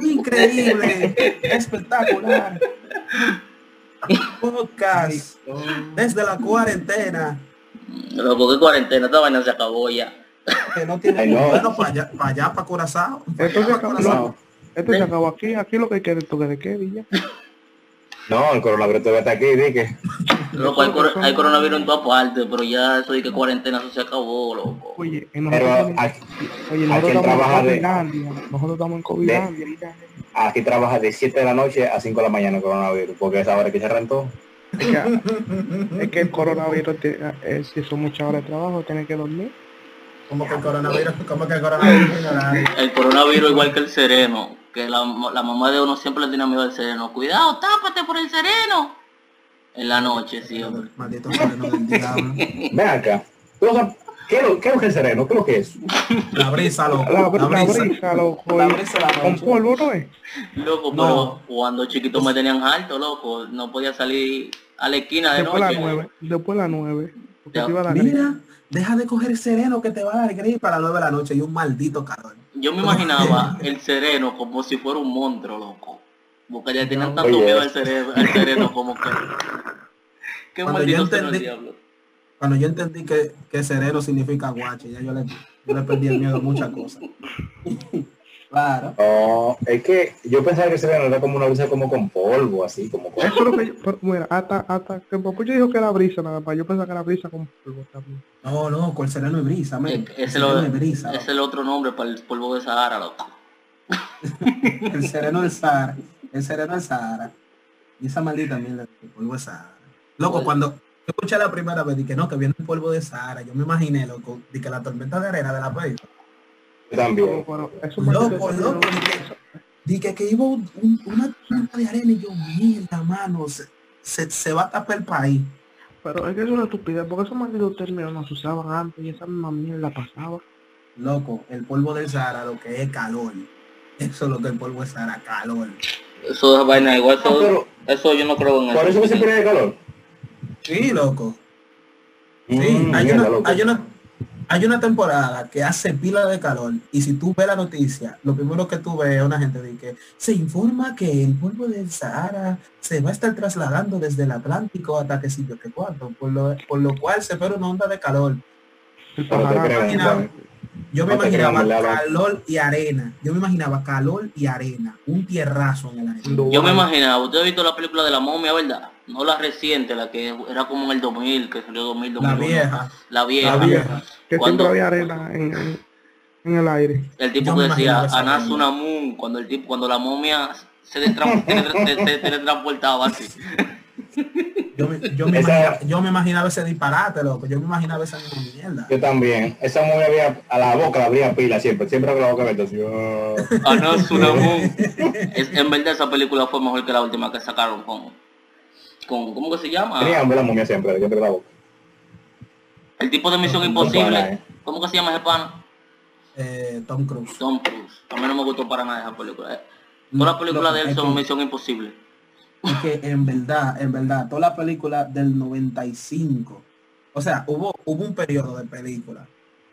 Increíble, espectacular. Podcast desde la cuarentena. Loco, qué cuarentena, esta vaina se acabó ya. Que no tiene Ay, no. bueno para allá, para allá, para Curazao. Esto se acabó, no, esto se acabó aquí, aquí lo que hay que es toque de qué, Villa. No, el coronavirus todavía está aquí, di que. Loco, hay, cor- hay coronavirus en todas partes, pero ya eso de que cuarentena, eso se acabó, loco. Oye, en Pero aquí, oye, ¿a nosotros estamos en trabaja de- Covilandia, nosotros estamos en ya. aquí trabaja de 7 de la noche a 5 de la mañana el coronavirus, porque esa hora que se rentó. Es que, es que el coronavirus, eh, si son muchas horas de trabajo, tiene que dormir. Como que el coronavirus, como que el coronavirus. El coronavirus igual que el sereno, que la, la mamá de uno siempre le tiene miedo al sereno. Cuidado, tápate por el sereno. En la noche, sí, hombre. Maldito sereno del diablo. Ven acá. ¿Qué es lo, qué es lo que es el sereno? ¿Qué es lo que es? La brisa, loco. La, La la brisa. brisa, loco, La y- brisa la con noche. polvo, ¿no es? Loco, No. pero cuando chiquito me tenían alto, loco. No podía salir a la esquina de Después noche. nueve, después las nueve. Porque Ya. te iba a dar gripe. Mira, deja de coger sereno que te va a dar gripe a las 9 de la noche y un maldito calor. Yo me imaginaba el sereno como si fuera un monstruo, loco. Porque ya tenían tanto Oye. miedo al sereno, al sereno como que... Qué Cuando maldito yo entendí- diablo. Cuando yo entendí que, que sereno significa guache, ya yo le, yo le perdí el miedo a muchas cosas. claro. No, es que yo pensaba que el sereno era como una brisa como con polvo, así, como con... Eso es lo que yo, pero, mira, hasta, hasta que papucho dijo que era brisa nada más, yo pensaba que era brisa con polvo también. No, no, con el sereno y brisa, men. Es, El es sereno el, y brisa. es el otro nombre para el polvo de Sahara, loco. El sereno del Sahara. El sereno del Sahara. Y esa maldita mierda de polvo de Sahara. Loco, cuando yo escuché la primera vez, dije no, que viene el polvo de Sahara, yo me imaginé, loco, de que la tormenta de arena de la película. También. Loco, loco, Dije que iba un- un- una tormenta de arena y yo, mierda, mano, se, se, se va a tapar el país. Pero es que es una estupidez, porque esos malditos términos no se usaban antes y esa misma mierda pasaba. Loco, el polvo del Sahara, lo que es calor. Eso es lo que el polvo del Sahara, calor. Eso es vaina igual, No, eso, pero eso yo no creo en por eso que se pone de calor. Sí, loco. Sí, Mm, hay, mierda, una, loco. hay, una, hay una temporada que hace pila de calor y si tú ves la noticia, lo primero que tú ves es una gente de que se informa que el polvo del Sahara se va a estar trasladando desde el Atlántico hasta que sitio que cuarto, por lo, por lo cual se espera una onda de calor. Pero te. Yo me No imaginaba calor y arena. Yo me imaginaba calor y arena, un tierrazo en el aire. Yo me imaginaba, usted ha visto la película de la momia, ¿verdad? No la reciente, la que era como en el 2000, que salió 2000, La 2001. vieja, La vieja. la vieja. Que Cuando- siempre había arena en, en, en el aire. El tipo Yo que decía, imaginaba esa Anas vaina. Unamun, cuando el tipo, cuando la momia se- se teletransportaba así. Yo me, yo, me Esa- imaginaba, yo me imaginaba ese disparate, loco. Yo me imaginaba esa misma mierda. Yo también. Esa mujer había, a la boca la abría pila siempre. Siempre con la boca abierta. así, oh. Anas Unamun. Es- en verdad esa película fue mejor que la última que sacaron con, con ¿cómo que se llama? Tenía hambre la momia siempre, siempre la boca. El tipo de Misión No, no Imposible. eh. ¿Cómo que se llama ese pana? Eh, Tom Cruise. Tom Cruise. A mí no me gustó para nada esa película. eh. Todas las películas Loco, de él es son Misión Imposible. Es que en verdad, en verdad, toda la película del 95, o sea, hubo, hubo un periodo de películas,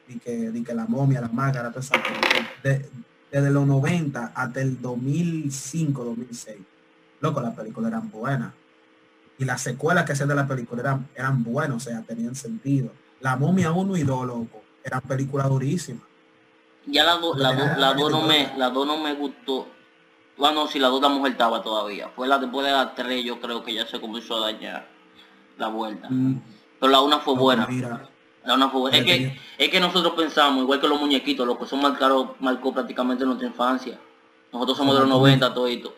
y que, y que la momia, la máscara, toda esa cosa, de- desde los 90 hasta el 2005, 2006. Loco, las películas eran buenas. Y las secuelas que hacían de la película eran, eran buenas, o sea, tenían sentido. La momia 1 y 2, loco, eran películas durísimas. Ya la 2 la, do- la no me la dos no me gustó. Bueno, si la 2 la mujer estaba todavía. Fue la después de la 3 yo creo que ya se comenzó a dañar la vuelta. Mm, Pero la 1 fue buena. mira, La 1 fue buena. Es que, es que nosotros pensamos, igual que los muñequitos, los que son marcados, marcó prácticamente nuestra infancia. Nosotros somos de los 90 todito.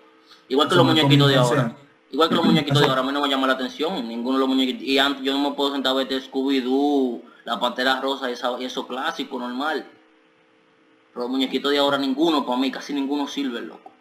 Igual que los muñequitos de ahora. Igual que los muñequitos de ahora, a mí no me llama la atención, ninguno de los muñequitos. Y antes yo no me puedo sentar a ver Scooby-Doo, la Pantera Rosa y, esa- y eso clásico, normal. Pero los muñequitos de ahora, ninguno, para mí, casi ninguno sirve, loco.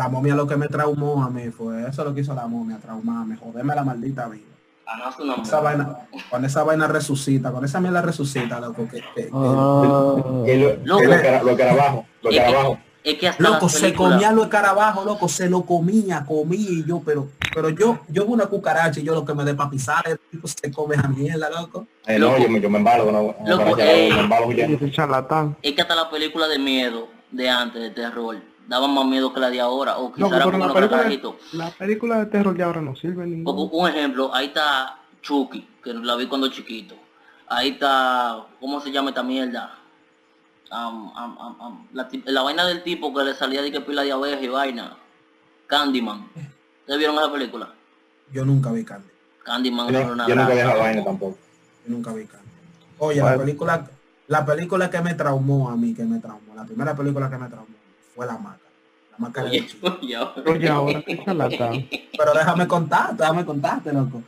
La momia lo que me traumó a mí fue eso lo que hizo la momia, traumarme, joderme la maldita vida. Ah, no, Esa vaina, cuando esa vaina resucita, cuando esa mierda resucita, loco, que, que- que- Ah. Que lo, Loco. que lo que era, lo que era abajo. Lo que era abajo. Es que hasta loco, se comía lo escarabajo, loco, se lo comía, comía y yo, pero Pero yo, yo una cucaracha y yo lo que me dé para pisar, el tipo se come esa mierda, loco. Eh, no, yo, me- yo me embalo con una Loco, eh. me embalo. Es que hasta la película de miedo de antes, de terror, daban más miedo que la de ahora. O quizá Loco, era porque la no película, carajito. la película de terror de ahora no sirve ninguno. un ejemplo, ahí está Chucky, que la vi cuando chiquito. Ahí está, ¿cómo se llama esta mierda? La, la vaina del tipo que le salía de que pila de abeja y vaina. Candyman. ¿Ustedes vieron esa película? Yo nunca vi Candy. Candyman Yo, era no- una yo nunca vi esa vaina tampoco. Yo nunca vi Candy. Oye, la película, la película que me traumó a mí, que me traumó, la primera película que me traumó fue La Máscara. La Máscara de Oye, Chile. oye, ahora. Oye, ahora qué charlatán. Pero déjame contarte, déjame contarte, loco.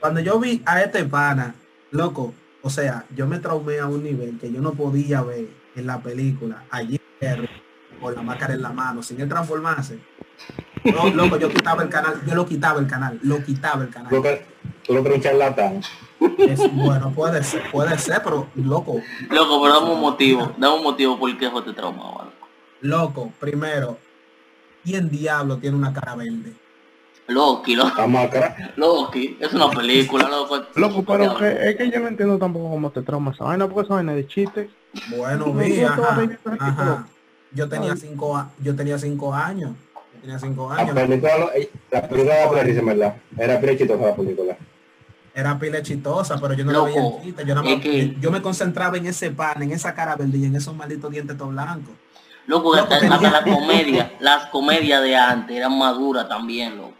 Cuando yo vi a este pana, loco, o sea, yo me traumé a un nivel que yo no podía ver en la película allí con la máscara en la mano, sin él transformarse. No, loco, yo quitaba el canal, yo lo quitaba el canal, lo quitaba el canal. que, tú lo un charlatán. Es, bueno, puede ser, puede ser, pero loco, Loco, pero dame un motivo. Dame un motivo por qué te traumaba. Loco. loco, primero, ¿quién diablo tiene una cara verde? Loki, lo- máscara. Loki, es una película, loco. Loco, pero que, es que yo no entiendo tampoco cómo te trauma esa vaina, porque esa vaina de chiste. Bueno, No, vi, ajá. Yo tenía cinco, yo tenía cinco años. Yo tenía cinco La años. película, lo- la película de la risa, en verdad. Era pila chistosa la película. Era pila chitosa, pero yo no Loco, le veía el chiste. Yo, nada es más- que- yo me concentraba en ese pan, en esa cara verde y en esos malditos dientes todos blancos. Loco, Loco, hasta, hasta la comedia, las comedias de antes eran maduras también, loco.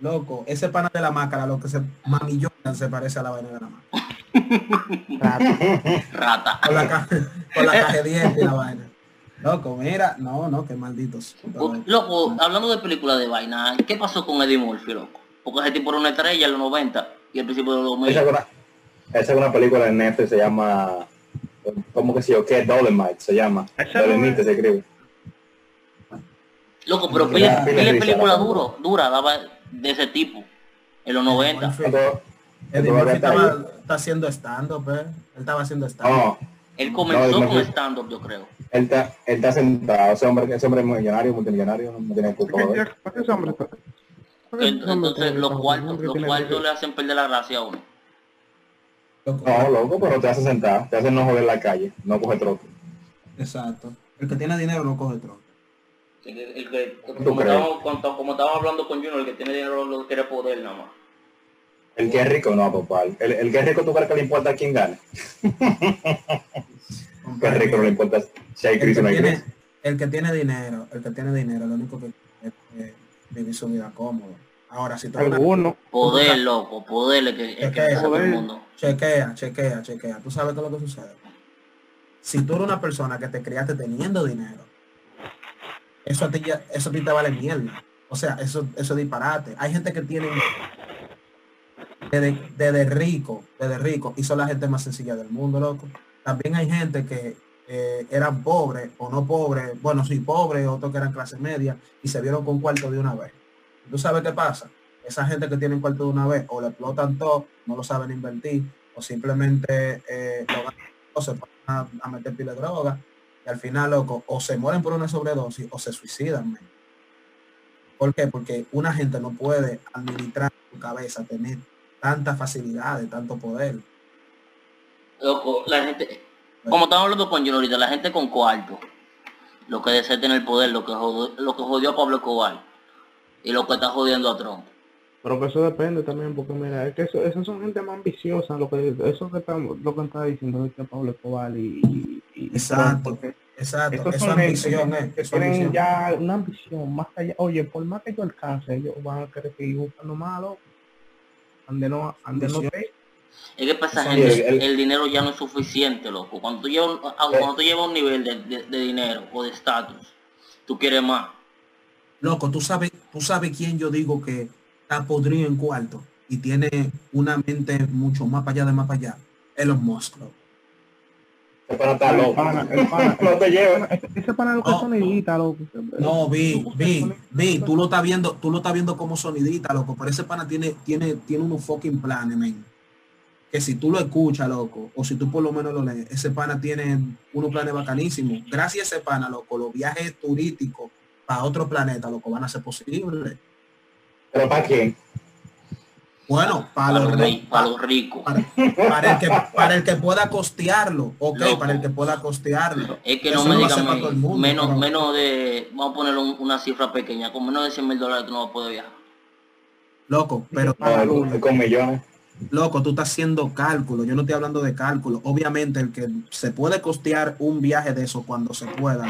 Loco, ese pana de la máscara, lo que se mamillón se parece a la vaina de la máscara. Rata. Con la, ca- con la caja de dientes y la vaina. Loco, mira, no, no, qué malditos. Loco, hablando de películas de vaina, ¿qué pasó con Eddie Murphy, loco? Porque ese tipo era una estrella en los 90 y al principio de los 2000. Esa es una, esa es una película de Netflix, se llama, ¿cómo que se llama? ¿Qué? Dolomite se llama. Dolomite se escribe. Loco, pero risa, película la duro, dura, daba de ese tipo, en los 90. Murphy. Esto- Eddie Murphy estaba, está haciendo stand-up, eh. Él estaba haciendo stand-up. Él comenzó No, con stand-up, yo creo. él está, él está sentado, ese hombre, ese hombre es millonario, multimillonario, no tiene culpa. ¿Para qué ese hombre está? ¿Para qué ese hombre Entonces los cuartos, los cuartos le hacen perder la gracia a uno. Loco, No, loco, pero te hace sentar, te hace no joder la calle, no coge trote. Exacto. El que tiene dinero no coge trono. El, que- el que, ¿Tú como, estábamos, cuando- como estábamos hablando con Junior, el que tiene dinero lo quiere poder nada más. El que es rico, no, papá. El, el que es rico, ¿tú crees que le importa quién gane? El que es rico no le importa si hay el crisis o que, no hay tiene, crisis. el que tiene dinero, el que tiene dinero, lo único que es eh, vivir su vida cómodo. Ahora, si tú Alguno. Poder, loco, poder que, que que todo el poder. mundo. chequea, chequea, chequea. Tú sabes qué es lo que sucede. Si tú eres una persona que te criaste teniendo dinero, eso a ti, ya- eso a ti te vale mierda. O sea, eso, eso es disparate. Hay gente que tiene desde, desde rico, desde rico, y son la gente más sencilla del mundo, loco. También hay gente que eh, eran pobres o no pobres, bueno, sí, pobres, otros que eran clase media, y se vieron con cuarto de una vez. ¿Tú sabes qué pasa? Esa gente que tiene cuarto de una vez, o le explotan todo, no lo saben invertir, o simplemente eh, lo ganan, o se van a, a meter pila de droga, y al final, loco, o se mueren por una sobredosis, o se suicidan. ¿Por qué? Porque una gente no puede administrar su cabeza, tener tantas facilidades, tanto poder. Loco, la gente, como estamos hablando con Junior ahorita, la gente con cuarto, lo que desea tener poder, lo que jodió, lo que jodió a Pablo Escobar y lo que está jodiendo a Trump. Pero que eso depende también, porque mira, es que eso, esas son gente más ambiciosa, lo que eso que estamos, lo que está diciendo ahorita Pablo Escobar y, y, y- Exacto. porque Exacto, estos eso son gente ambición, que, eh, tienen ambición. ya una ambición más allá. Oye, por más que yo alcance, ellos van a querer seguir buscando malo. Ande no, ande no te- Es que para esa gente el- el, dinero ya no es suficiente, loco. Cuando tú llevas, cuando tú llevas un nivel de, de- de dinero o de estatus, tú quieres más. Loco, tú sabes, tú sabes quién yo digo que está podrido en cuarto y tiene una mente mucho más para allá de más para allá. Elon Musk, loco. Ese pana está El loco. pana, el pana, No te lleves. ese, pana lo que No. sonidita, loco. No, vi, vi, vi, tú lo estás viendo, tú lo estás viendo como sonidita, loco, pero ese pana tiene, tiene, tiene unos fucking planes, men. Que si tú lo escuchas, loco, o si tú por lo menos lo lees, ese pana tiene unos planes bacanísimos. Gracias a ese pana, loco, los viajes turísticos para otro planeta, loco, van a ser posibles. ¿Pero para quién? Bueno, para Para los, los, ri- ri- para los ricos. para, para el que, para el que pueda costearlo, ok, Loco. para el que pueda costearlo. Es que no Eso me mundo, menos, pero- menos de, vamos a poner un- una cifra pequeña, con menos de 100 mil dólares tú no vas a poder viajar. Loco, pero No, con millones. loco, tú estás haciendo cálculo. Yo no estoy hablando de cálculo. Obviamente, el que se puede costear un viaje de eso cuando se pueda.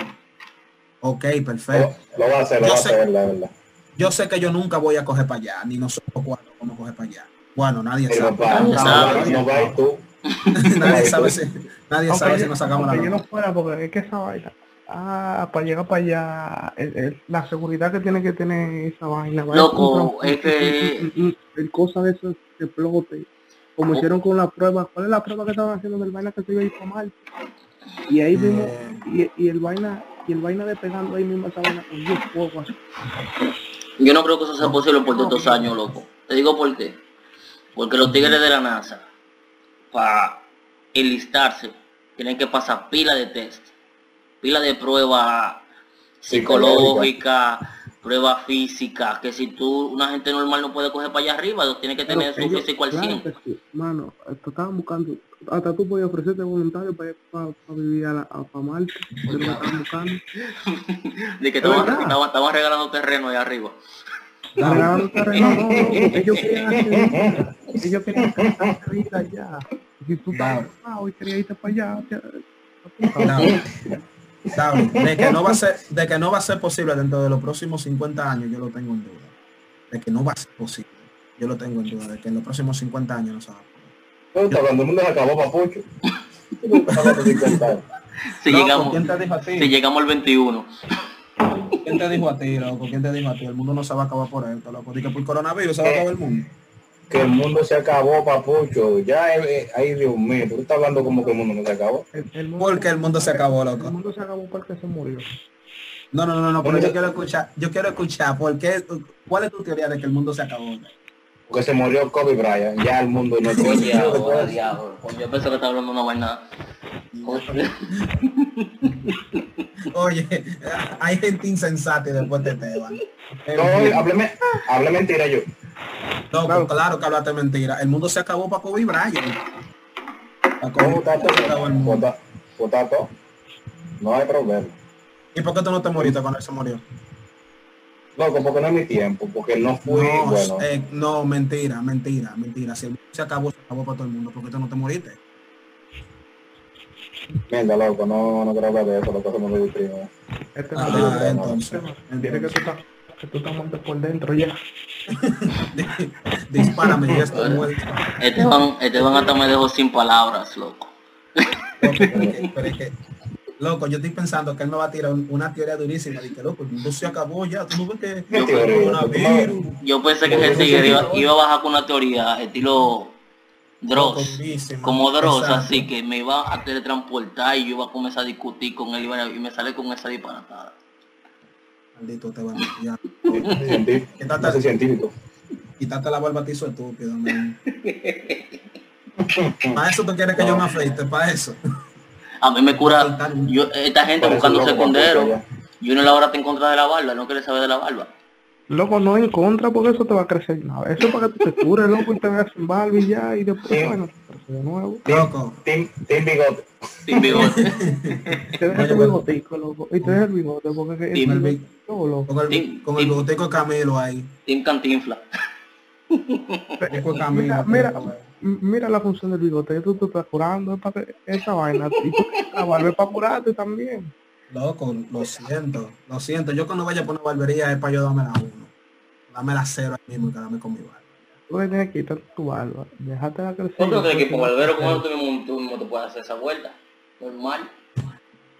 Ok, perfecto. Lo, lo va a hacer, lo Yo va a sé- hacer, la verdad. Yo sé que yo nunca voy a coger para allá, ni nosotros cuatro vamos a coger para allá. Bueno, nadie sabe. papá, no, sabe. no va y tú. nadie sabe si, nadie Aunque sabe yo- si nos sacamos la yo no fuera, porque es que esa vaina, ah, para llegar para allá, el- el- la seguridad que tiene que tener esa vaina. Loco, es que- mm, mm, El cosa de eso que explote. Como Oh. hicieron con la prueba, ¿cuál es la prueba que estaban haciendo del vaina que se iba a ir para mal? Y ahí mismo, Eh, y, y el vaina, y el vaina despegando ahí mismo esa vaina con 10 fuegos así. Yo no creo que eso sea posible por todos estos años, loco. Te digo por qué. Porque los tigres de la NASA, para enlistarse, tienen que pasar pila de test, pila de prueba psicológica, prueba física, que si tú, una gente normal no puede coger para allá arriba, tiene que tener Pero su ellos- físico al claro 100. que sí, Mano, estaban buscando, hasta tú podías ofrecerte voluntario para, para, vivir a, la, a pa' Marte, buscando. De que estaban, verdad. estaban, regalando terreno ahí arriba. Le regalaron terreno, no, no, ellos querían hacer, ellos querían hacer vida allá. Y Si tú estabas y querías irte para allá, te- David, David, de que no va a ser, de que no va a ser posible dentro de los próximos 50 años, yo lo tengo en duda. De que no va a ser posible. Yo lo tengo en duda, de que en los próximos 50 años no se va a estás hablando, el mundo se acabó, papucho. Tú estás hablando de 50 años. Si Loco, llegamos, ¿Quién te dijo a ti? si llegamos al 21. ¿Quién te dijo a ti, loco? ¿Quién te dijo a ti? El mundo no se va a acabar por esto, loco. Dice que por coronavirus se va a acabar el mundo. Que el mundo se acabó, papucho. Ya, eh, ay, Dios mío, tú estás hablando como que el mundo no se acabó. el, el mundo, Porque el mundo se acabó, el loco. mundo se acabó porque se murió. No, no, no, no, pero yo yo- quiero escuchar, yo quiero escuchar, ¿por qué, ¿cuál es tu teoría de que el mundo se acabó? Porque se murió Kobe Bryant. Ya el mundo no ahora, diablo. Coño, Yo pensé que estaba hablando una vaina. Oye, hay gente insensata después te teban. No, hábleme, hable mentira yo. Loco, Claro. claro. que hablaste mentira. El mundo se acabó para Kobe Bryant. Para Kobe ¿Cómo está Bryant. No hay problema. ¿Y por qué tú no te moriste cuando él se murió? Loco, porque no es mi tiempo, porque no fui, No, bueno. eh, no, mentira, mentira, mentira. Si el mundo se acabó, se acabó para todo el mundo. ¿Por qué tú no te moriste? Venga, loco, no, no quiero hablar de eso, loco, somos muy primos. Este Ah, no entonces. Tiene que tú estás, que tú estás muerto por dentro ya. Dispárame y estoy muerto. Esteban, Esteban hasta me dejó sin palabras, loco. Loco, pero es que- pero es que, loco, yo estoy pensando que él me va a tirar un- una teoría durísima que loco, el mundo se acabó ya, tú no ves que coronavirus. Yo pensé que ese tigre iba, iba a bajar con una teoría estilo Dross, como Dross, Exacto. así que me iba a teletransportar y yo iba a comenzar a discutir con él y a- me sale con esa disparatada. Maldito te van ya. Científico. No soy científico. Quítate la barba, tizo estúpido, man. Para eso tú quieres que yo me afeite, para eso. A mí me cura, yo, esta gente buscando secundero, y uno la hora está en contra de la barba, no quiere saber de la barba. Loco, no en contra porque eso te va a crecer nada. Eso es para que tú te cures, loco, y te veas sin barba y ya, y después, Sí. bueno, te crece de nuevo. Loco, Team, team Bigote. Sin bigote. Te deja Oye, tu bigotico, loco, y te deja el bigote porque el el bigote, loco. con el, Tim- con el Camilo ahí. Team Cantinfla. Mira, mira la función del bigote, tú te estás curando, es para que esa vaina, y tú la barba es para curarte también. Loco, lo siento, lo siento. Yo cuando vaya a poner barbería es para yo darme la uno. Dame la cero ahí mismo y quedarme con mi barba. Tú tienes que quitar tu barba, déjate la crecer. Yo creo que con barbero tú mismo, tú mismo te puedes hacer esa vuelta. Normal.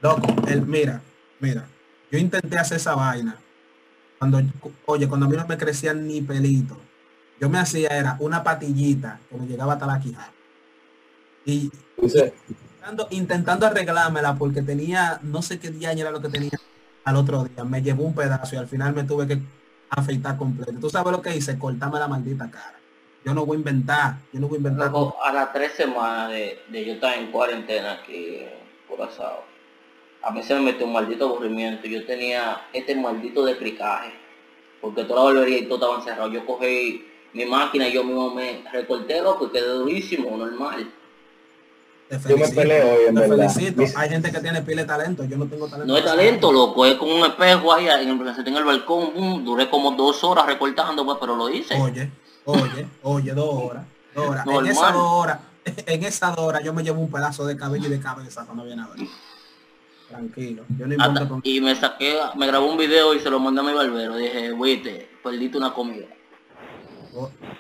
Loco, él, mira, mira. Yo intenté hacer esa vaina. Cuando, oye, cuando a mí no me crecían ni pelito. Yo me hacía era una patillita que me llegaba hasta la quijada. Y intentando, intentando arreglármela porque tenía, no sé qué día era lo que tenía al otro día. Me llevó un pedazo y al final me tuve que afeitar completo. ¿Tú sabes lo que hice? Cortarme la maldita cara. Yo no voy a inventar, yo no voy a inventar. Loco, a las tres semanas de, de yo estar en cuarentena aquí Curazao, a mí se me metió un maldito aburrimiento. Yo tenía este maldito decricaje porque toda la barbería y todo estaban cerrados. Yo cogí mi máquina y yo mismo me recorté, loco, y quedé durísimo, normal. Te Yo me felicito, peleo hoy, en te verdad. felicito. Mis- Hay gente que tiene pile de talento, yo no tengo talento. No es talento, loco, es como un espejo ahí, en el, se tenga el balcón, boom, duré como dos horas recortando, pues, pero lo hice. Oye, oye, oye, dos horas. Dos horas. En Normal. esas dos horas, en esas dos horas yo me llevo un pedazo de cabello y de cabeza cuando viene a ver. Tranquilo, yo no importa Hasta- con... y me saqué, me grabó un video y se lo mandé a mi barbero. Dije, viste, perdiste una comida.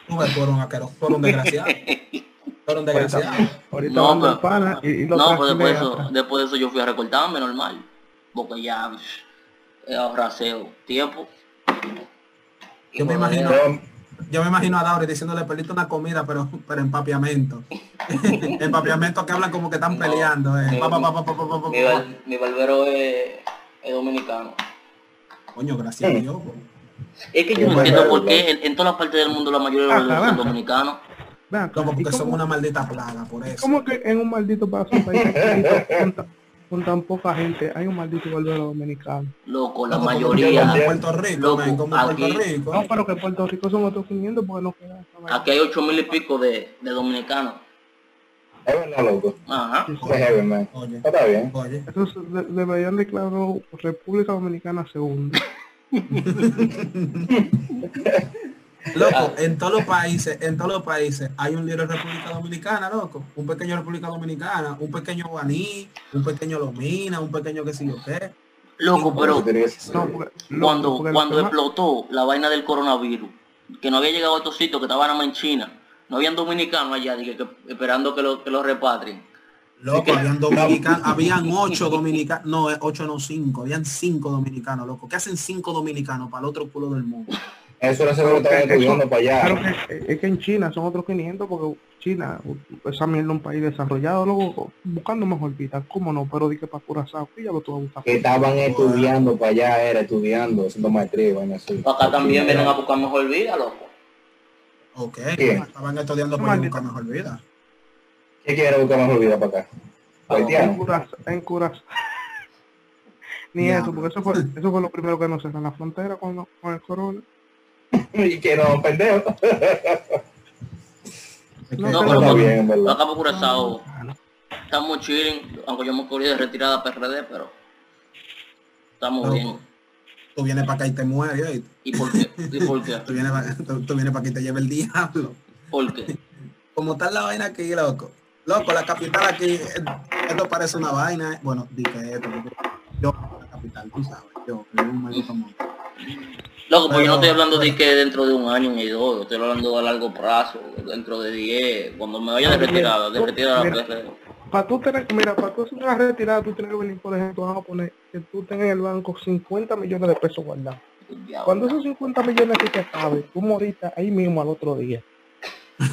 Tú ves, tú eres un aquero, tú eres un desgraciado. Tú eres un desgraciado. Ahorita No, pero- pana y, y lo No, pues después eso, después de eso yo fui a recortarme normal. Porque ya es ahorraseo. Tiempo. Yo me joder, imagino- Yo- me imagino a Dauri diciéndole perdiste una comida, pero, pero empapiamiento. empapiamiento que hablan como que están peleando. Eh. mi- barbero es, es dominicano. Coño, gracias a Dios. Es que yo no entiendo por qué en, en todas las partes del mundo la mayoría de los dominicanos. ¿y porque son cómo- una maldita plaga, por eso. ¿Cómo que en un maldito país un país con, ta- con tan poca gente hay un maldito barbero dominicano? Loco, la como mayoría. Como Puerto Rico, Loco, men, como aquí- Puerto Rico. No, pero que Puerto Rico son otros 500 porque no queda. Aquí hay ocho mil y pico de, de dominicanos. Es verdad, loco. Ajá. Man. Está bien. oye. De- deberían declarar República Dominicana segunda. Loco, en todos los países, en todos los países hay un líder de República Dominicana, loco. Un pequeño República Dominicana, un pequeño Guaní, un pequeño Lomina, un pequeño que sé yo qué. Loco, pero No, porque, loco, cuando, cuando explotó la vaina del coronavirus, que no había llegado a estos sitios, que estaban nada más en China, no habían dominicanos allá, dije, que, esperando que lo, que lo repatrien. Loco, habían dominicanos, habían ocho dominicanos, no, eh, ocho no cinco, habían cinco dominicanos, loco. ¿Qué hacen cinco dominicanos para el otro culo del mundo? Eso era seguro que estaban estudiando para allá. que, es que en China son otros 500 porque China, esa mierda es un país desarrollado, luego buscando mejor vida, ¿cómo no? Pero di que para Curazao, que ya lo tuvo buscar. Que estaban estudiando para allá, era estudiando, haciendo maestría vaina así. Acá también vienen a buscar mejor vida, loco. Ok, estaban estudiando Maldita. buscar mejor vida. ¿Qué quiere buscar mejor vida para acá? En Haitiano. Curazao. En Curazao. Ni Diablo. eso, porque eso fue, eso fue lo primero que nos cerraron la frontera con, con el corona. Y que no, pendejo. Que- No, No, pero bien, en verdad. acá por Curazao Ah, no. estamos chilling, aunque yo me corrí de retirada PRD, pero estamos bien. Tú vienes para acá y te mueres, ¿oíste? ¿Y por qué? ¿Y por qué? Tú vienes, pa- tú, tú vienes para que te lleve el diablo. ¿Por qué? Como está la vaina aquí, loco. Loco, la capital aquí, eh, esto parece una vaina. eh. Bueno, di que esto, porque yo, la capital, tú sabes, yo, un maldito mundo. Loco, pues yo no estoy Pero- hablando de que dentro de un año ni dos, yo estoy hablando a largo plazo, dentro de 10, cuando me vaya de retirada, de tú- retirada mira, PRD. Para tú tener, mira, para tú hacer una retirada, tú tienes que venir, por ejemplo, vamos a poner que tú tengas en el banco 50 millones de pesos guardados. Cuando esos 50 millones que te acaben, tú moriste ahí mismo al otro día.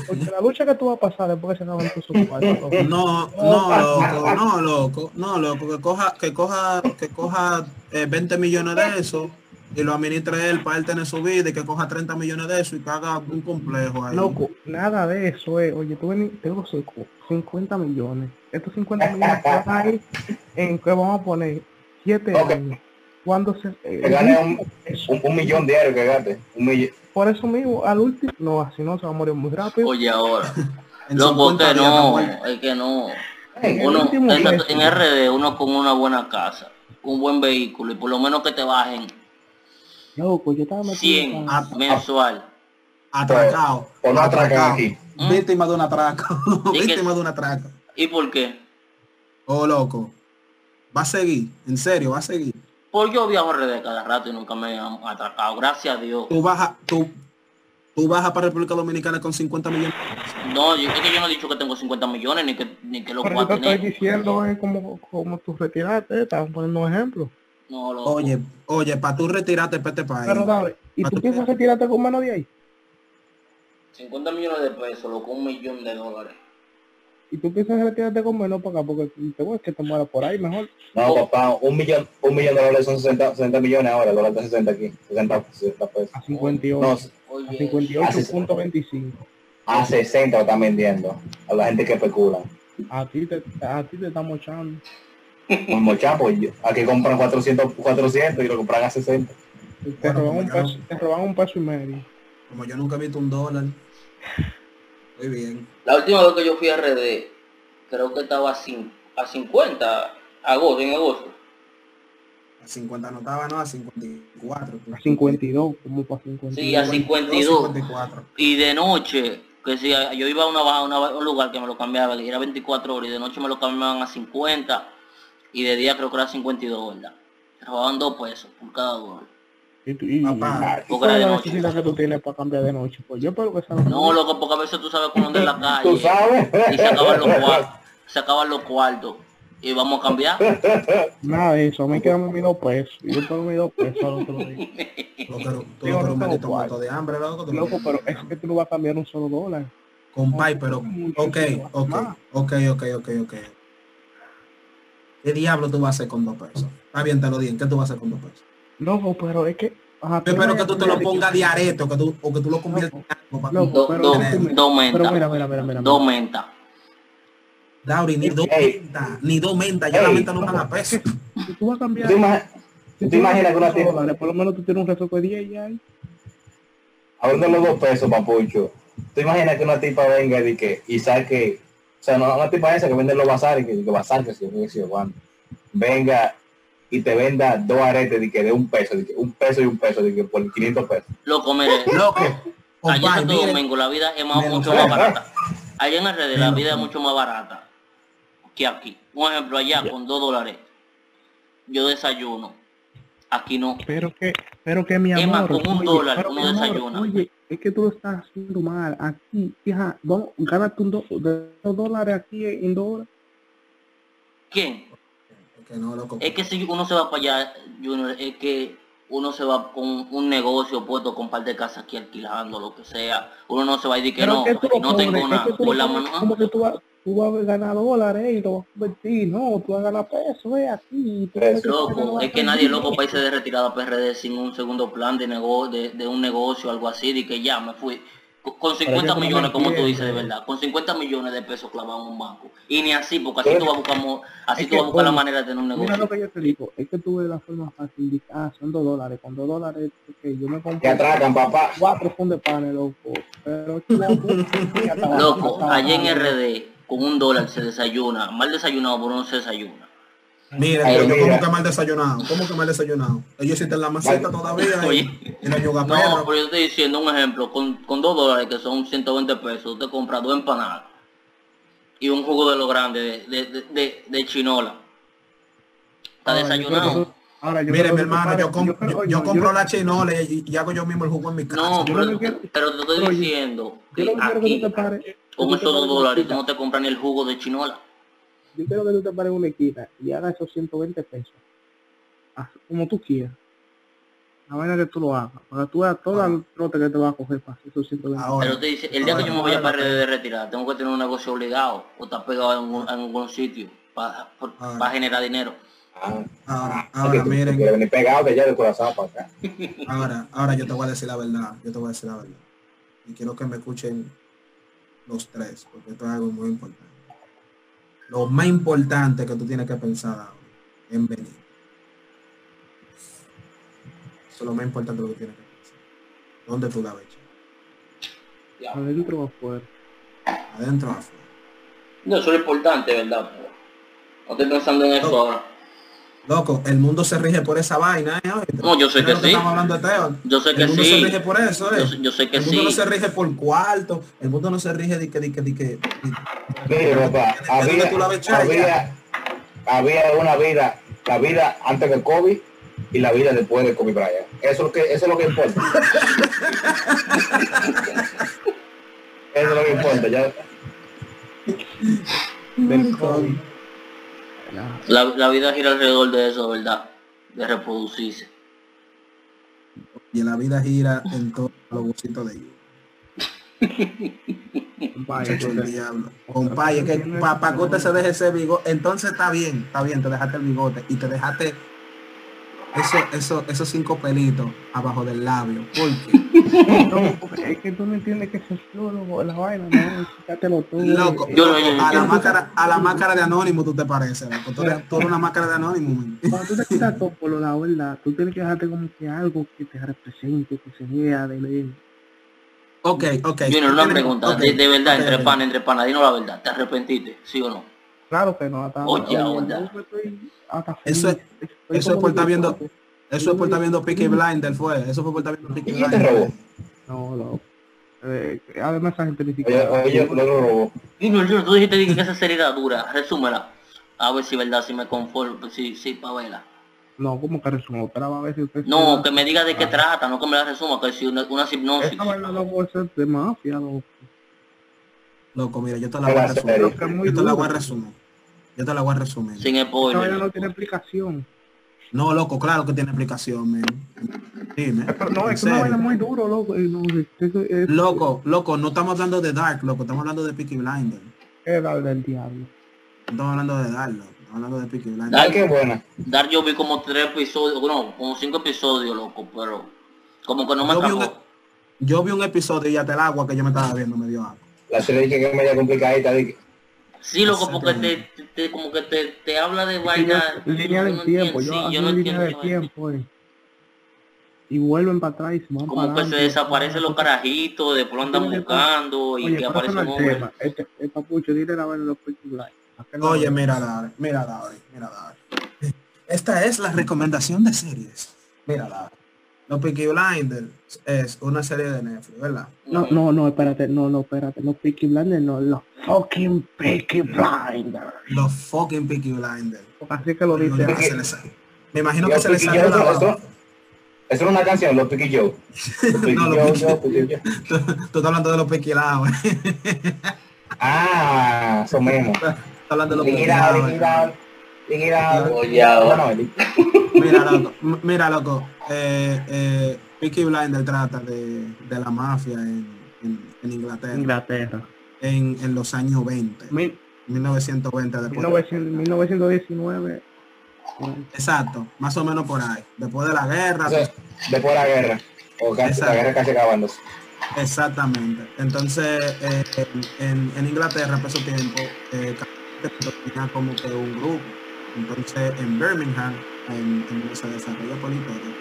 Porque la lucha que tú vas a pasar después que se acaban tus cuartos. loco. No, no, loco, no, loco, no, loco, que coja, que coja, que coja eh, 20 millones de eso y lo administre él para él tener su vida y que coja 30 millones de eso y que haga un complejo ahí. Loco, nada de eso, eh. Oye, tú venís, tengo cinco- 50 millones. Estos 50 millones se van a ir en que vamos a poner 7 Ok. años. Cuando se... eh, Que gane un, un, un millón diario que gaste. Un millón. Por eso mismo, al último, no, así no se va a morir muy rápido. Oye, ahora, En loco, 50 que no, es que no. Uno, en, en RD, uno con una buena casa, un buen vehículo y por lo menos que te bajen Loco, yo estaba metido 100 en- Ah, mensual. Atracado. O no atracado. ¿Mm? Víctima de un atraco. Víctima de un atraco. ¿Y por qué? Oh, loco. Va a seguir. En serio, va a seguir. Porque yo viajo a RD cada rato y nunca me han atracado, gracias a Dios. Tú vas a, tú, tú a para República Dominicana con 50 millones. No, yo, es que yo no he dicho que tengo 50 millones ni que, ni que lo Pero te estoy tener. diciendo es como, como tú retiraste, estamos poniendo ejemplos. No, loco. Oye, oye, para tú retirarte para este país. Pero dale, ¿y tú tú piensas retirarte con menos de ahí? 50 millones de pesos, loco, un millón de dólares. ¿Y tú piensas retirarte con menos para acá? Porque te voy a que te mueras por ahí mejor. No, papá, un millón, un millón de dólares son 60, 60 millones ahora, el dólar está 60 aquí, 60, 60 pesos. A 58. No, a Oye, 58.25. a 60 lo están vendiendo a la gente que especula. A ti te, a ti te estamos echando. Un mochapo, yo- aquí compran 400, 400 y lo compran a 60. Te roban un peso, te roban un peso y medio. Como yo nunca he visto un dólar. Muy bien. La última vez que yo fui a RD, creo que estaba a, a 50, agosto, en agosto. A 50 no estaba, no, a 54. A 52, como para 52. Sí, a 52. 54. Y de noche, que si yo iba a una, baja- una- un lugar que me lo cambiaba, que era 24 horas, y de noche me lo cambiaban a 50, y de día creo que era 52, ¿verdad? Se robaban dos pesos por cada dólar. Y, tú- y, Papá, y es de noche. que tú tienes para cambiar de noche? Pues yo espero que sea No, loco, porque a veces tú sabes cómo en la Tú calle. sabes. Y se acaban los cuartos. Se acaban los cuartos. Y vamos a cambiar. Nada de eso, a mí quedan mis dos pesos. Yo tengo mis dos pesos al otro día. Lo que, tú Yo lo que no un tengo maldito cuarto. muerto de hambre, loco. tú lo Loco, pero es que tú no vas a cambiar un solo dólar. Compay, pero, ok, ok, ok, ok, ok, ok. ¿Qué diablo tú vas a hacer con dos pesos? Está bien, te lo digo, ¿qué tú vas a hacer con dos pesos? Loco, pero es que... ajá, Yo espero que tú te lo pongas de areto, que tú, o que tú lo conviertas en algo para Loco, Dos pero dos- escúchame, dos Pero mentas. mira, mira, mira, mira. Dos mentas. Dauri, ni dos menta, ni dos menta, ya la Ey. menta no van a peso. Si tú vas a cambiar... ¿Tú, si tú te imaginas que una dólares, por lo menos tú tienes un resuelto de 10 ya ahí. hablando los dos pesos, papucho, tú imaginas que una tipa venga y, que, y saque, o sea, no una tipa esa que vende en los bazares, que, que bazar, que si yo si yo venga y te venda dos aretes de, que de un peso, de que un peso y un peso, de que por 500 pesos. Loco, mire. Loco, Allá en Santo Domingo la vida es más- mucho más barata. Allá en RD la vida es mucho más barata que aquí. Un ejemplo, allá con dos dólares yo desayuno. Aquí no. Pero que, pero que mi Es amor. más, con un oye, dólar uno desayuna. Oye, es que tú lo estás haciendo mal. Aquí, fija, vamos, gánate un do, de dos dólares aquí en dos horas. ¿Quién? Es que no, loco. Es que si uno se va para allá, Junior, es que uno se va con un negocio puesto con par de casas aquí alquilando, lo que sea. Uno no se va a decir que Pero no, que tú no tengo pones, es nada. que Por la mano. Como que tú vas, tú vas a ganar dólares y lo vas a convertir. No, tú vas a ganar pesos, que tú no Loco, es que nadie es loco para irse de retirada PRD sin un segundo plan de negocio, de, de un negocio, algo así, de que ya me fui. Con- Con 50 yo no me millones, como tú dices, de verdad, con 50 millones de pesos clavados en un banco. Y ni así, porque así tú vas a buscar, así tú vas a buscar la manera de tener un Mira negocio. lo que yo te digo, es que tú ves la forma fácil de ah, son dos dólares, con dos dólares, que yo me Te compré atracan, papá. cuatro fundes de panes, loco. Pero Loco, allá en RD, con un dólar se desayuna, mal desayunado, pero no se desayuna. Ay, pero yo mira. como que mal desayunado. ¿Cómo que mal desayunado? Ellos sí están en la maceta todavía. Oye. Y la yuga No, perra. pero yo estoy diciendo un ejemplo, con, con dos dólares que son 120 pesos, usted compra dos empanadas y un jugo de lo grande de, de, de, de- de chinola. Está desayunado. ahora, yo Mire, mi hermano, yo, pares- com- creo- yo, oye, yo no, compro yo- la chinola y, y hago yo mismo el jugo en mi casa. No, pero, quiero- te estoy diciendo que aquí, con esos dos dólares, tú no te compras ni el jugo de chinola. Yo quiero que tú te pares una esquina y hagas esos 120 pesos. Haz como tú quieras. La vaina que tú lo hagas. Para que tú veas toda el trote que te va a coger para hacer esos 120 Ahora, Pero te dice, el día que yo me vaya para de retirada, tengo que tener un negocio obligado o estar pegado en, un- en algún sitio para Ahora. generar dinero. Ah, ahora, ahora, miren. venir pegado de de corazón para acá. Ahora, ahora yo te voy a decir la verdad, yo te voy a decir la verdad. Y quiero que me escuchen los tres, porque esto es algo muy importante. Lo más importante que tú tienes que pensar ahora en venir. Eso es lo más importante que tú tienes que pensar. ¿Dónde tú la ves? Adentro o afuera. ¿Adentro o afuera? No, eso es lo importante, ¿verdad? No estoy pensando en eso No. ahora. Loco, el mundo se rige por esa vaina, ¿eh? No, yo sé que sí. Estamos hablando de Teo. Yo sé que el mundo sí. se rige por eso, ¿eh? Yo, sé- yo sé que el mundo sí. no se rige por cuarto, el mundo no se rige de que, de que, de que, de- Mire, papá, ¿De dónde había, había, había una vida, la vida antes del COVID y la vida después del COVID, Brian. Eso es lo que, eso es lo que importa. eso es lo que importa. Ya, Del COVID. La, la vida gira alrededor de eso, ¿verdad? De reproducirse. y la vida gira en todos los bolsitos de ellos. Compadre, es que para que usted se deje ese bigote, entonces está bien, está bien, te dejaste el bigote y te dejaste eso, eso, esos cinco pelitos abajo del labio. ¿Por qué? No, porque es que tú no entiendes que eso es loco, la vaina, no, quítatelo tú. Loco, Yo no- yo- a, la yo- máscara, a la máscara de Anónimo tú te pareces, loco. Tú eres, tú eres una máscara de Anónimo, man. Cuando tú te quitas todo por lo la verdad, tú tienes que dejarte como que algo que te represente, que se vea de ley. Ok, ok. Junior, una pregunta, ok, de, de verdad, entre ok. pana, entre pana, dinos la verdad, ¿te arrepentiste? ¿Sí o no? Claro que no, hasta Oye, oye, yo Eso es- eso es por estar viendo- Eso es por estar viendo Peaky Blinder, fue. Eso fue por estar viendo Peaky ¿Y quién te Blinder. robó? No, no. Eh, además esa gente ni Oye, oye, lo robó. Junior, Junior, tú dijiste que esa serie era dura, resúmela. A ver si verdad, si me conformo, si, si, pa' verla. No, como que resumo, pero a ver si usted... No, que me diga de qué trata, no que me la resuma, que si una, una hipnosis. Esta vaina no puede ser de mafia, loco. Loco, mira, yo te la voy a resumir. Yo te la voy a resumir. Yo te la voy a resumir. Sin spoiler. no tiene explicación. No, loco, claro que tiene explicación, man. Dime. Pero no, es que una vaina muy duro, loco. No, es, es, Loco, loco, no estamos hablando de Dark, loco, estamos hablando de Peaky Blinder. es la del diablo. No estamos hablando de Dark, loco, estamos hablando de Peaky Blinder. Qué buena. Dar yo vi como tres episodios, no, como cinco episodios, loco, pero como que no me Yo vi, un, atrapó. yo vi un episodio y hasta el agua que yo me estaba viendo me dio agua. La serie dije que es media complicadita. dije, Sí, loco, porque te, te- te- como que te, te habla de vaina. Línea del tiempo, yo hago yo no línea entiendo. del tiempo, eh. Y vuelven para atrás y se van Como para que se desaparecen los carajitos, después lo andan Oye, buscando y que aparece un hombre. el tema. Este, el papucho, dile la vaina los Oye, mira, Dari, mira, Dari, mira, Dari. Esta es la recomendación de series. Mira, Dari. Los Peaky Blinders es una serie de Netflix, ¿verdad? No, no, no, espérate, no, no, espérate, los Peaky Blinders, no, los fucking Peaky Blinders. Los fucking Peaky Blinders. Así que lo Me dice. imagino que se les- Me imagino que Los se les Peaky la eso- es una canción, los Piqui Joe. No, los Peaky-. Tú estás hablando de los Peaky Laos, Ah, eso mismo. Estás hablando de los Peaky. Bueno, Mira, loco, mira, loco, eh, eh, Peaky Blinder trata de, de la mafia en, en, en Inglaterra, Inglaterra. en, en los años 20, Mil- 1920 después. 1900 1919. Exacto, más o menos por ahí. Después de la guerra, después de la guerra. O casi, la guerra casi acabándose. exactamente. Entonces, eh, en, en Inglaterra, por ese tiempo, eh, tenía como que un grupo. Entonces, en Birmingham, en, en donde se desarrolla por historia,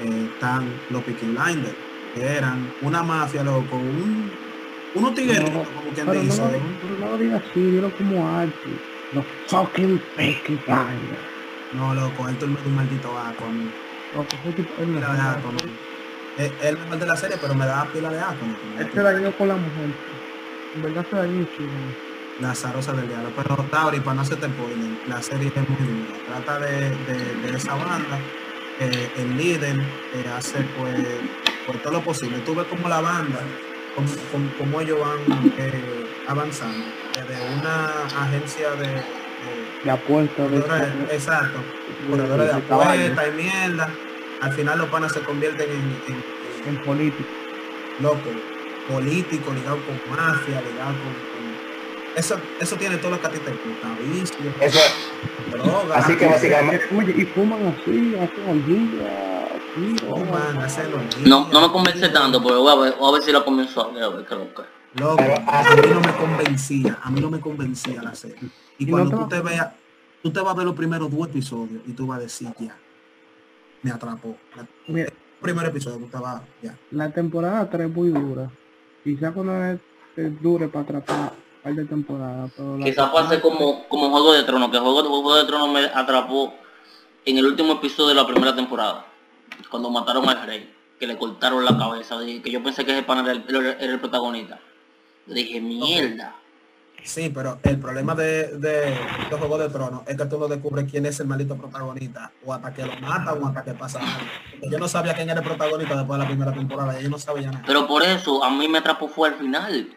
eh, están los Peaky Blinders, que eran una mafia, loco, un, unos tigueritos, No, como quien no, dice. lo, pero no lo digas así, dilo como arte. Los fucking Peaky Blinders. No, loco, él es un maldito vaco. a mí. Loco, ese tipo- no ¿no? Él él es el de la serie, pero me da pila de asco. ¿no? Él se dañó con la mujer. En verdad se dañó chido. La zarosa del diablo. Pero Tauri, para no hacerte spoiler, la serie es muy dura. Trata de, de, de esa banda. Eh, el líder eh, hace pues, pues todo lo posible. Tú ves como la banda, como, como, como ellos van eh, avanzando. Desde una agencia de, de De apuesta, de exacto, corredores de apuestas y mierda. Al final los panas se convierten en, en- en política. loco, político, ligado con mafia, ligado con... Eso, eso tiene todo lo que a ti te gusta, vicio, Eso, droga, así que básicamente, y fuman así, hacen así, fuman, hacen No, no me convence tanto, pero voy a ver, voy a ver si lo comienzo a ver, lo que. Loco, Pero, a mí no me convencía, a mí no me convencía la serie. Y cuando te tú va- te veas, tú te vas a ver los primeros dos episodios y tú vas a decir, ya, me atrapó. La- Mira, El primer episodio, tú estabas, ya. la temporada 3 es muy dura. Quizá cuando es, es dure para atrapar par de temporada, pero la Quizás pase como, como Juego de Tronos, que Juego, Juego de Tronos me atrapó en el último episodio de la primera temporada, cuando mataron al rey, que le cortaron la cabeza, que yo pensé que ese pana era el, era el- era el protagonista. Yo dije, mierda. Sí, pero el problema de, de, de Juego de Tronos es que tú no descubres quién es el maldito protagonista, o hasta que lo mata o hasta que pasa algo. Porque Yo no sabía quién era el protagonista después de la primera temporada, yo no sabía nada. Pero por eso a mí me atrapó fue al final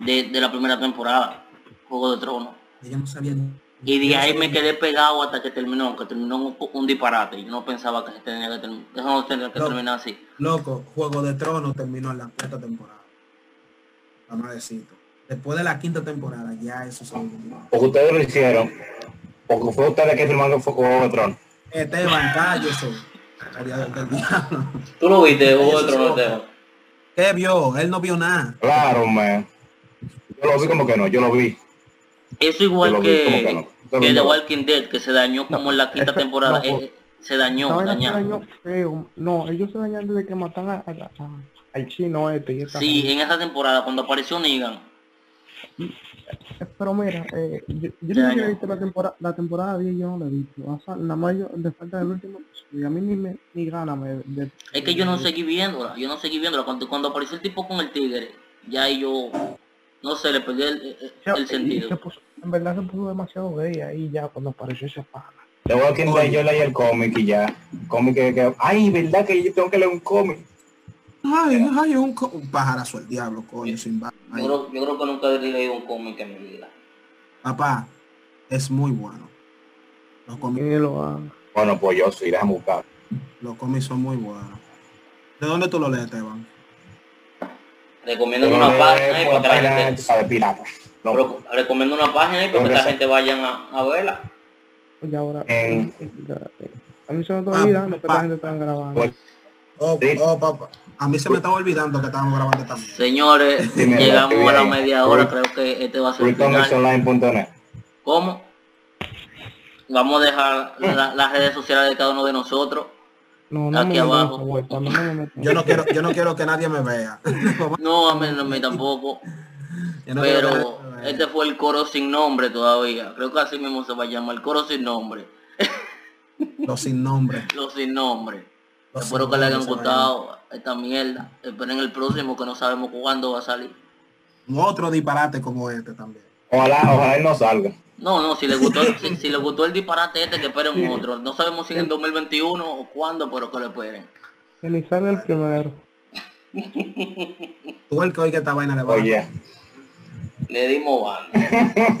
de, de la primera temporada, Juego de Tronos. Yo no sabía Y de ahí me quedé pegado hasta que terminó, que terminó un, un disparate. Yo no pensaba que se tenía que terminar, eso no tenía que terminar así. Loco, Juego de Tronos terminó en la cuarta temporada. Amadecito. Después de la quinta temporada, ya eso se porque ustedes lo hicieron, porque fue ustedes que firmaron fue Juego de Tronos. Esteban, cállese. ¿Tú lo viste o Eso otro sí, no ojo. te ¿Qué vio? Él no vio nada. Claro, man. Yo lo vi como que no, yo lo vi. Eso igual que que, no. que The Walking Dead, que se dañó como en la quinta temporada. no, eh, se dañó, se dañado. dañó feo. No, ellos se dañan desde que matan a, a- a- al chino este y esa Sí, gente. en esa temporada, cuando apareció Negan. Pero mira, eh, yo, yo no he visto la temporada, la temporada 10, yo no la he visto. O sea, nada más yo, le falta el último episodio. A mí ni, me, ni gana me... de- Es que yo no seguí viéndola, yo no seguí viéndola. Cuando, cuando apareció el tipo con el tigre, ya yo, no sé, le perdí el, el- el se sentido. puso- en verdad se puso demasiado gay ahí ya cuando apareció ese pana. The Walking Dead yo leí el cómic y ya. Cómic que, que- ay, verdad que yo tengo que leer un cómic. Ay, ay, un, un pajarazo el diablo, coño, sin Yo creo, yo creo que nunca he leído un cómic en mi vida. Papá, es muy bueno. Los cómics, Que. Bueno, pues yo sí, déjame buscar. los cómics son muy buenos. ¿De dónde tú lo lees, Esteban? Recomiendo una página ahí por para que la página, gente, tú sabes, pirata. No, Pero recomiendo una página ahí para que la gente vayan a, a verla. Oye, ahora... En- A mí se me está Ah, olvidando que la gente está grabando. Pues, Oh, Sí. oh, papá. A mí se me estaba olvidando que estábamos grabando también. Señores, Sí, llegamos a la media hora, creo que este va a ser el final. ¿Cómo? Vamos a dejar la- las redes sociales de cada uno de nosotros. No, no Aquí me abajo. vuelta, no me. Yo no quiero, yo no quiero que nadie me vea. No, a mí, a mí tampoco. No Pero este fue el coro sin nombre todavía. Creo que así mismo se va a llamar el coro sin nombre. Los sin nombre. Los sin nombre. Los Espero sin que les nombre hayan se gustado esta mierda. Esperen el próximo que no sabemos cuándo va a salir. Otro disparate como este también. Ojalá, ojalá él no salga. No, no, si les gustó, si, si les gustó el disparate este, que esperen otro. No sabemos si en 2021 o cuándo, pero que lo esperen. Que ni sale el primero. Tú el que oiga esta vaina le va a- Oye. Le dimos banda.